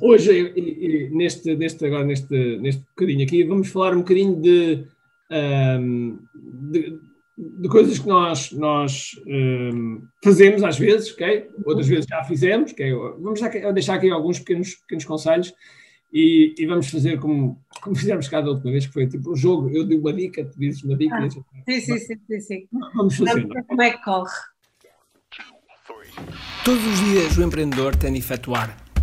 hoje, e, e, neste, neste, agora neste, neste bocadinho aqui, vamos falar um bocadinho de, um, de, de, coisas que nós, nós um, fazemos às vezes, ok? Outras vezes já fizemos, ok? Vamos deixar aqui alguns pequenos, pequenos conselhos e, e, vamos fazer como, como fizemos cada última vez, que foi tipo um jogo, eu digo uma dica, tu dizes uma dica. Ah, sim, sim, sim, sim, sim. Vamos fazer. Vamos como é que corre. Todos os dias o empreendedor tem de efetuar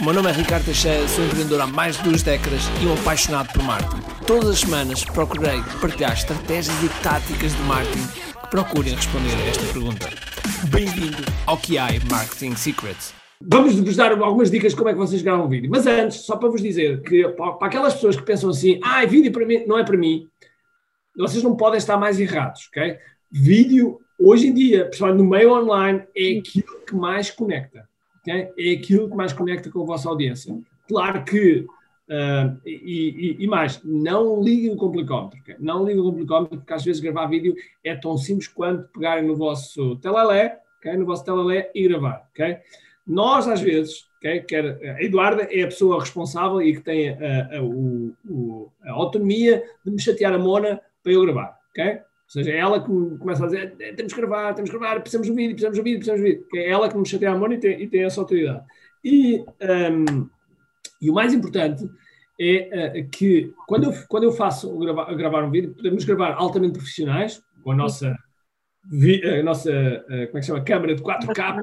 O meu nome é Ricardo Teixeira, sou empreendedor há mais de duas décadas e um apaixonado por marketing. Todas as semanas procurei partilhar estratégias e táticas de marketing que procurem responder a esta pergunta. Bem-vindo ao QI Marketing Secrets. Vamos vos dar algumas dicas de como é que vocês gravam vídeo. Mas antes, só para vos dizer que para aquelas pessoas que pensam assim, ah, vídeo para mim não é para mim, vocês não podem estar mais errados, ok? Vídeo, hoje em dia, principalmente no meio online, é aquilo que mais conecta okay? é aquilo que mais conecta com a vossa audiência. Claro que, uh, e, e, e, mais, não liguem o complicómetro, okay? não liguem o complicómetro, porque às vezes gravar vídeo é tão simples quanto pegarem no vosso telalé, okay? no vosso telalé e gravar. Nós, às vezes, okay? Quer, a Eduarda é a pessoa responsável e que tem a, a, a, a autonomia de me chatear a Mona para eu gravar. Ou seja, é ela que começa a dizer é, temos que gravar, temos que gravar, precisamos vídeo, precisamos do vídeo, precisamos do vídeo. Que é ela que nos chateia a mão e tem, e tem essa autoridade. E, um, e o mais importante é uh, que quando eu, quando eu faço gravar, gravar um vídeo, podemos gravar altamente profissionais, com a nossa, a nossa uh, como é que chama? Câmara de 4K,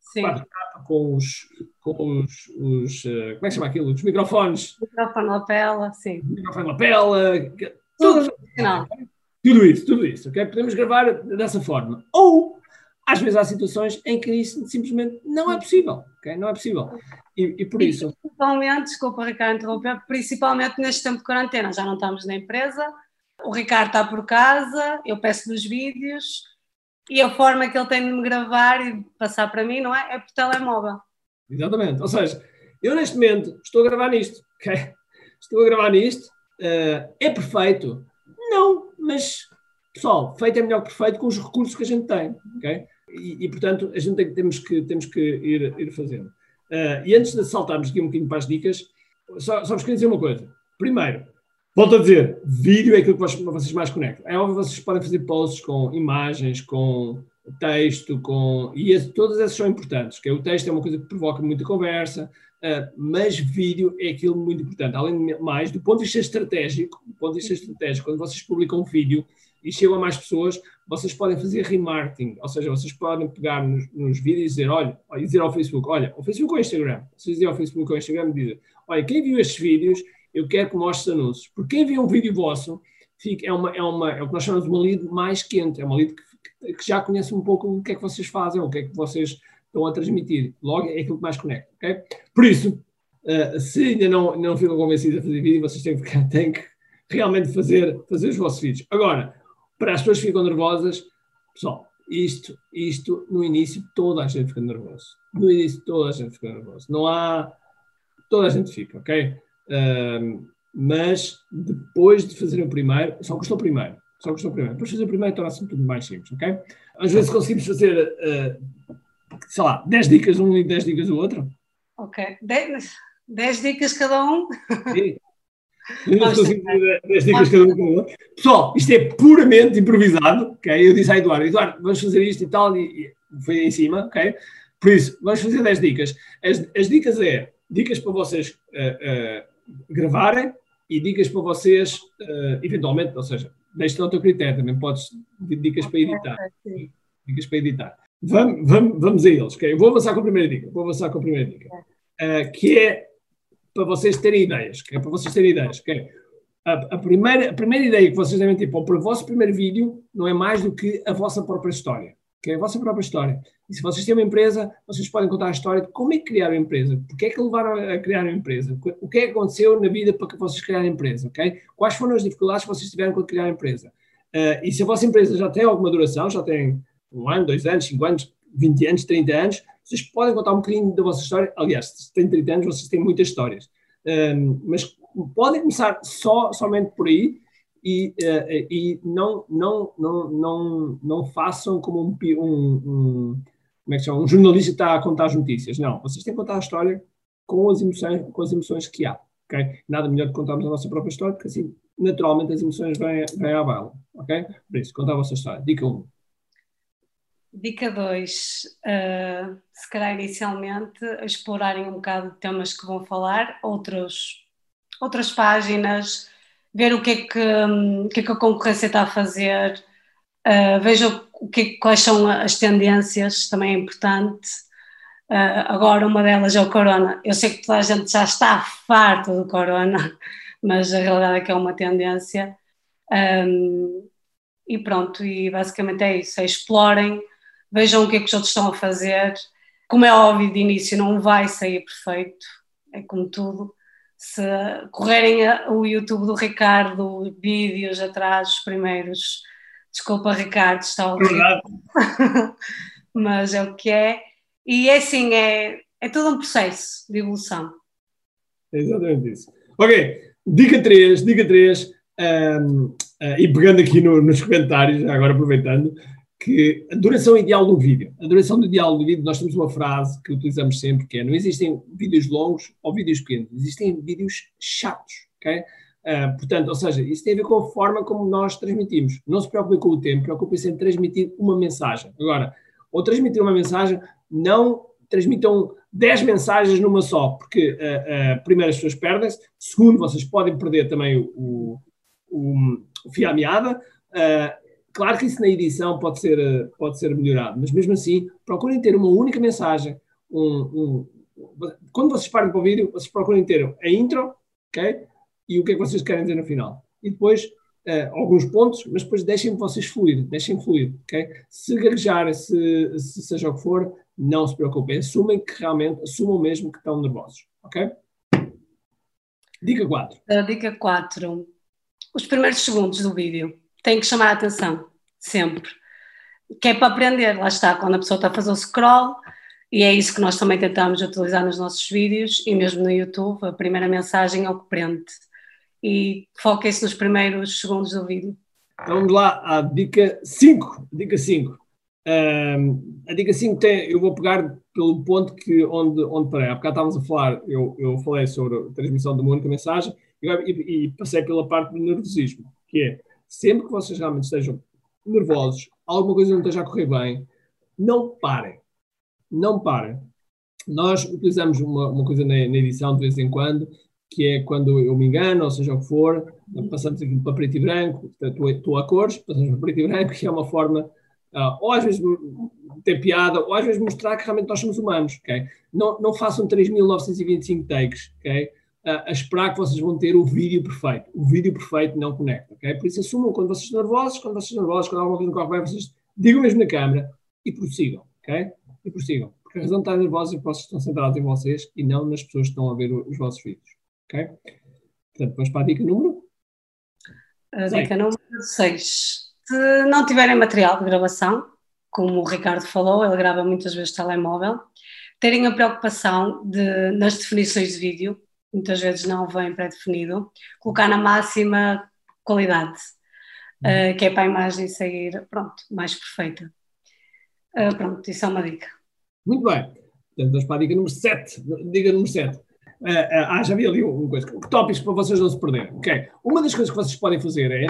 Sim. 4K com os, com os, os uh, como é que chama aquilo? Os microfones. Microfone lapela, sim. Microfone lapela, tudo profissional. Tudo isso, tudo isso, ok? Podemos gravar dessa forma. Ou, às vezes, há situações em que isso simplesmente não é possível, ok? Não é possível. E, e por isso... Principalmente, desculpa, Ricardo, interromper, principalmente neste tempo de quarentena, já não estamos na empresa, o Ricardo está por casa, eu peço nos vídeos, e a forma que ele tem de me gravar e passar para mim, não é? É por telemóvel. Exatamente. Ou seja, eu neste momento estou a gravar nisto, ok? Estou a gravar nisto, uh, é perfeito? Mas, pessoal, feito é melhor que perfeito com os recursos que a gente tem, ok? E, e portanto, a gente tem, temos, que, temos que ir, ir fazendo. Uh, e antes de saltarmos aqui um bocadinho para as dicas, só, só vos queria dizer uma coisa. Primeiro, volto a dizer, vídeo é aquilo que vocês mais conectam. É óbvio que vocês podem fazer posts com imagens, com texto, com... E esse, todas essas são importantes, que o texto é uma coisa que provoca muita conversa, mas vídeo é aquilo muito importante. Além de mais, do ponto de vista estratégico, do ponto de vista estratégico, quando vocês publicam um vídeo e chegam a mais pessoas, vocês podem fazer remarketing, ou seja, vocês podem pegar nos, nos vídeos e dizer, olha, e dizer ao Facebook, olha, ao Facebook ou Instagram, vocês dizem ao Facebook ou ao Instagram dizem, olha, quem viu estes vídeos, eu quero que mostre anúncios. Porque quem viu um vídeo vosso, fica, é, uma, é, uma, é o que nós chamamos de uma lead mais quente, é uma lead que, que já conhece um pouco o que é que vocês fazem, o que é que vocês estão a transmitir. Logo, é aquilo que mais conecta. Okay? Por isso, uh, se ainda não, não ficam convencidos a fazer vídeo, vocês têm que, têm que realmente fazer, fazer os vossos vídeos. Agora, para as pessoas que ficam nervosas, pessoal, isto, isto no início toda a gente fica nervosa. No início toda a gente fica nervosa. Não há. Toda a gente fica, ok? Mas depois de fazer o primeiro, só custou o primeiro. Só custou o primeiro. Depois de fazer o primeiro torna-se tudo mais simples, ok? Às vezes conseguimos fazer uh, sei lá, 10 dicas um e 10 dicas o outro. Ok, 10, dicas cada um. Sim. 10 dicas cada um. Pessoal, isto é puramente improvisado, ok? Eu disse a Eduardo, Eduardo, vamos fazer isto e tal, e foi em cima, ok? Por isso, vamos fazer 10 dicas. As, as dicas é dicas para vocês uh, uh, gravarem e dicas para vocês, uh, eventualmente, ou seja, deixe ao teu critério, também podes dicas para editar. Dicas para editar. Vamos, vamos, vamos a eles. Okay? Eu vou avançar com a primeira dica. Vou avançar com a primeira dica. Uh, que é para vocês terem ideias. Que é para vocês terem ideias. Okay? A, a, primeira, a primeira ideia que vocês devem ter para o vosso primeiro vídeo não é mais do que a vossa própria história. que é a vossa própria história. E se vocês têm uma empresa, vocês podem contar a história de como é que criaram a empresa, porque é que levaram a criar a empresa, o que é que aconteceu na vida para que vocês criaram a empresa, ok? Quais foram as dificuldades que vocês tiveram quando criaram a empresa. Uh, e se a vossa empresa já tem alguma duração, já tem um ano, dois anos, cinco anos, 20 anos, 30 anos, vocês podem contar um bocadinho da vossa história. Aliás, se têm 30 anos, vocês têm muitas histórias. Um, mas podem começar só, somente por aí e, uh, e não, não, não, não, não façam como um, um, um, como é que chama? um jornalista está a contar as notícias. Não, vocês têm que contar a história com as emoções, com as emoções que há. Okay? Nada melhor que contarmos a nossa própria história, porque assim, naturalmente, as emoções vêm, vêm à baila. Ok? Por isso, contar a vossa história. Dica 1. Dica 2, uh, se calhar inicialmente explorarem um bocado de temas que vão falar, outros, outras páginas, ver o que é que, um, que, é que a concorrência está a fazer, uh, vejam o que, quais são as tendências, também é importante. Uh, agora, uma delas é o Corona. Eu sei que toda a gente já está farto do Corona, mas a realidade é que é uma tendência. Um, e pronto, e basicamente é isso: é explorem vejam o que é que os outros estão a fazer. Como é óbvio, de início não vai sair perfeito, é como tudo. Se correrem o YouTube do Ricardo, vídeos atrás, os primeiros, desculpa Ricardo, está horrível. Mas é o que é. E é assim, é, é todo um processo de evolução. É exatamente isso. Ok, dica 3, dica 3, um, uh, e pegando aqui no, nos comentários, agora aproveitando, que a duração ideal do vídeo. A duração ideal do vídeo, nós temos uma frase que utilizamos sempre, que é não existem vídeos longos ou vídeos pequenos, existem vídeos chatos, ok? Uh, portanto, ou seja, isso tem a ver com a forma como nós transmitimos. Não se preocupem com o tempo, preocupem-se em transmitir uma mensagem. Agora, ou transmitir uma mensagem, não transmitam 10 mensagens numa só, porque uh, uh, primeiro as pessoas perdem-se, segundo, vocês podem perder também o, o, o fio à meada, Claro que isso na edição pode ser, eh, pode ser melhorado, mas mesmo assim, procurem ter uma única mensagem. Um, um, quando vocês parem para o vídeo, vocês procurem ter a intro, ok? E o que é que vocês querem dizer no final. E depois, uh, alguns pontos, mas depois deixem vocês fluir, deixem fluir, ok? Se gaguejar, se, se seja o que for, não se preocupem. Assumem que realmente, assumam mesmo que estão nervosos, ok? Dica 4. dica 4. Os primeiros segundos do vídeo tem que chamar a atenção, sempre. Que é para aprender, lá está, quando a pessoa está a fazer o scroll, e é isso que nós também tentamos utilizar nos nossos vídeos e mesmo no YouTube, a primeira mensagem é o que prende. E foquem-se nos primeiros segundos do vídeo. Então vamos lá à dica 5. Dica 5. Um, a dica 5 tem, eu vou pegar pelo ponto que onde, onde parei. Há bocado estávamos a falar, eu, eu falei sobre a transmissão de uma única mensagem e, e, e passei pela parte do nervosismo, que é sempre que vocês realmente estejam nervosos, alguma coisa não esteja a correr bem, não parem. Não parem. Nós utilizamos uma, uma coisa na, na, edição de vez em quando, que é quando eu me engano, ou seja o que for, passamos aqui para preto e branco, estou, estou a cores, passamos para preto e branco, que é uma forma, uh, ou às vezes ter piada, ou às vezes mostrar que realmente nós somos humanos, ok? Não, não façam 3.925 takes, ok? A esperar que vocês vão ter o vídeo perfeito. O vídeo perfeito não conecta, ok? Por isso assumam quando vocês estão nervosos, quando vocês estão nervosos, quando alguma coisa não corre bem, vocês digam mesmo na câmera e prossigam, ok? E prossigam. Porque a razão de estar nervosos é que vocês estão centrados em vocês e não nas pessoas que estão a ver os vossos vídeos, ok? Portanto, vamos para a dica número? A dica número 6. Se não tiverem material de gravação, como o Ricardo falou, ele grava muitas vezes telemóvel, terem a preocupação de, nas definições de vídeo, muitas vezes não vem pré-definido, colocar na máxima qualidade, uh, que é para a imagem sair, pronto, mais perfeita. Uh, pronto, isso é uma dica. Muito bem. Portanto, vamos para a dica número 7. Dica número 7. Uh, ah, já vi ali uma coisa. Que tópicos para vocês não se perderem. Ok. Uma das coisas que vocês podem fazer é.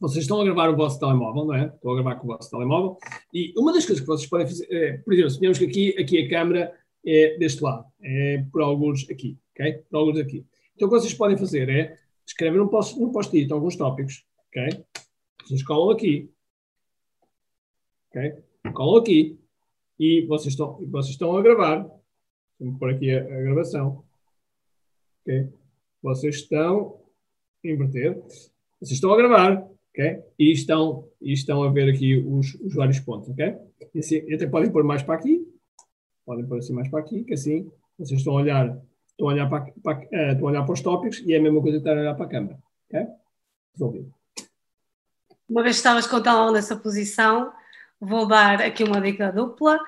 Vocês estão a gravar o vosso telemóvel, não é? Estão a gravar com o vosso telemóvel. E uma das coisas que vocês podem fazer é, por exemplo, suponhamos que aqui, aqui a câmera é deste lado, é por alguns aqui ok? Alguns aqui. Então, o que vocês podem fazer é escrever um post-it alguns tópicos, ok? Vocês colam aqui, ok? Colam aqui e vocês estão, vocês estão a gravar. Vou pôr aqui a, a gravação, ok? Vocês estão a inverter, vocês estão a gravar, ok? E estão, e estão a ver aqui os, os vários pontos, ok? E assim, até podem pôr mais para aqui, podem pôr assim mais para aqui, que assim vocês estão a olhar, estão a olhar para, para, uh, estão a olhar para os tópicos e é a mesma coisa que estar a olhar para a câmera. Ok? Resolvido. Uma vez que estavas com o telemóvel nessa posição, vou dar aqui uma dica dupla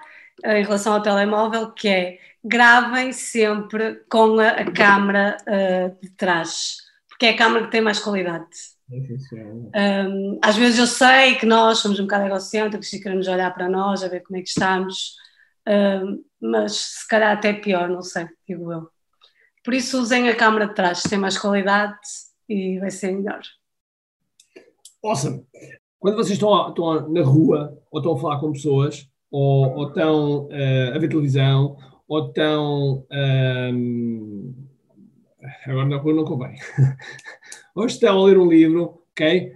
em relação ao telemóvel, que é gravem sempre com a, a câmera uh, de trás, porque é a câmera que tem mais qualidade. Um, às vezes eu sei que nós somos um bocado egocêntricos e queremos olhar para nós, a ver como é que estamos, um, mas se calhar até pior, não sei, digo eu. Por isso usem a câmera de trás, tem mais qualidade e vai ser melhor. Awesome! Quando vocês estão, estão na rua ou estão a falar com pessoas, ou, ou estão uh, a ver televisão, ou estão. Um, agora na rua não convém. ou estão a ler um livro, ok?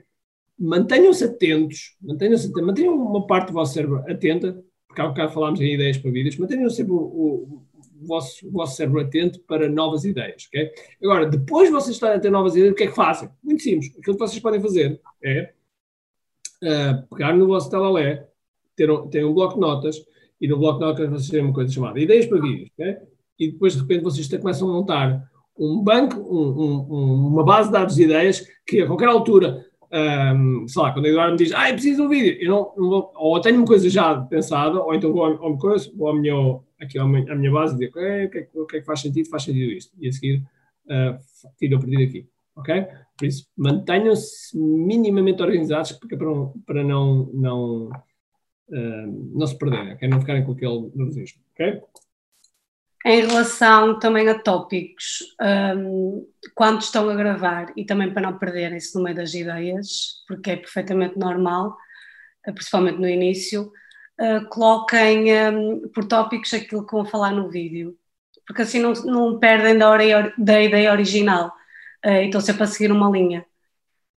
Mantenham-se atentos, mantenham-se mantenham uma parte do vosso cérebro atenta, porque há um bocado falámos em ideias para vídeos, mantenham sempre o, o, o, vosso, o vosso cérebro atento para novas ideias, ok? Agora, depois de vocês estarem a ter novas ideias, o que é que fazem? Muito simples. Aquilo que vocês podem fazer é uh, pegar no vosso telalé, ter um, ter um bloco de notas e no bloco de notas vocês têm uma coisa chamada ideias para vídeos, okay? e depois de repente vocês começam a montar um banco, um, um, uma base de dados de ideias que a qualquer altura, um, sei lá, quando a Eduardo me diz, ah, preciso de um vídeo, eu não, não vou, ou tenho uma coisa já pensada, ou então vou, ao, coisa, vou à minha, aqui à minha, à minha base e digo, o que, é, o que é que faz sentido? Faz sentido isto. E a seguir, uh, tiro a partir daqui. Ok? Por isso, mantenham-se minimamente organizados para, para não, não, uh, não se perderem, okay? não ficarem com aquele nervosismo. Okay? Em relação também a tópicos, um, quando estão a gravar e também para não perderem-se no meio das ideias, porque é perfeitamente normal, eh, principalmente no início, uh, coloquem um, por tópicos aquilo que vão falar no vídeo, porque assim não, não perdem da, hora, da ideia original uh, e estão sempre a seguir uma linha.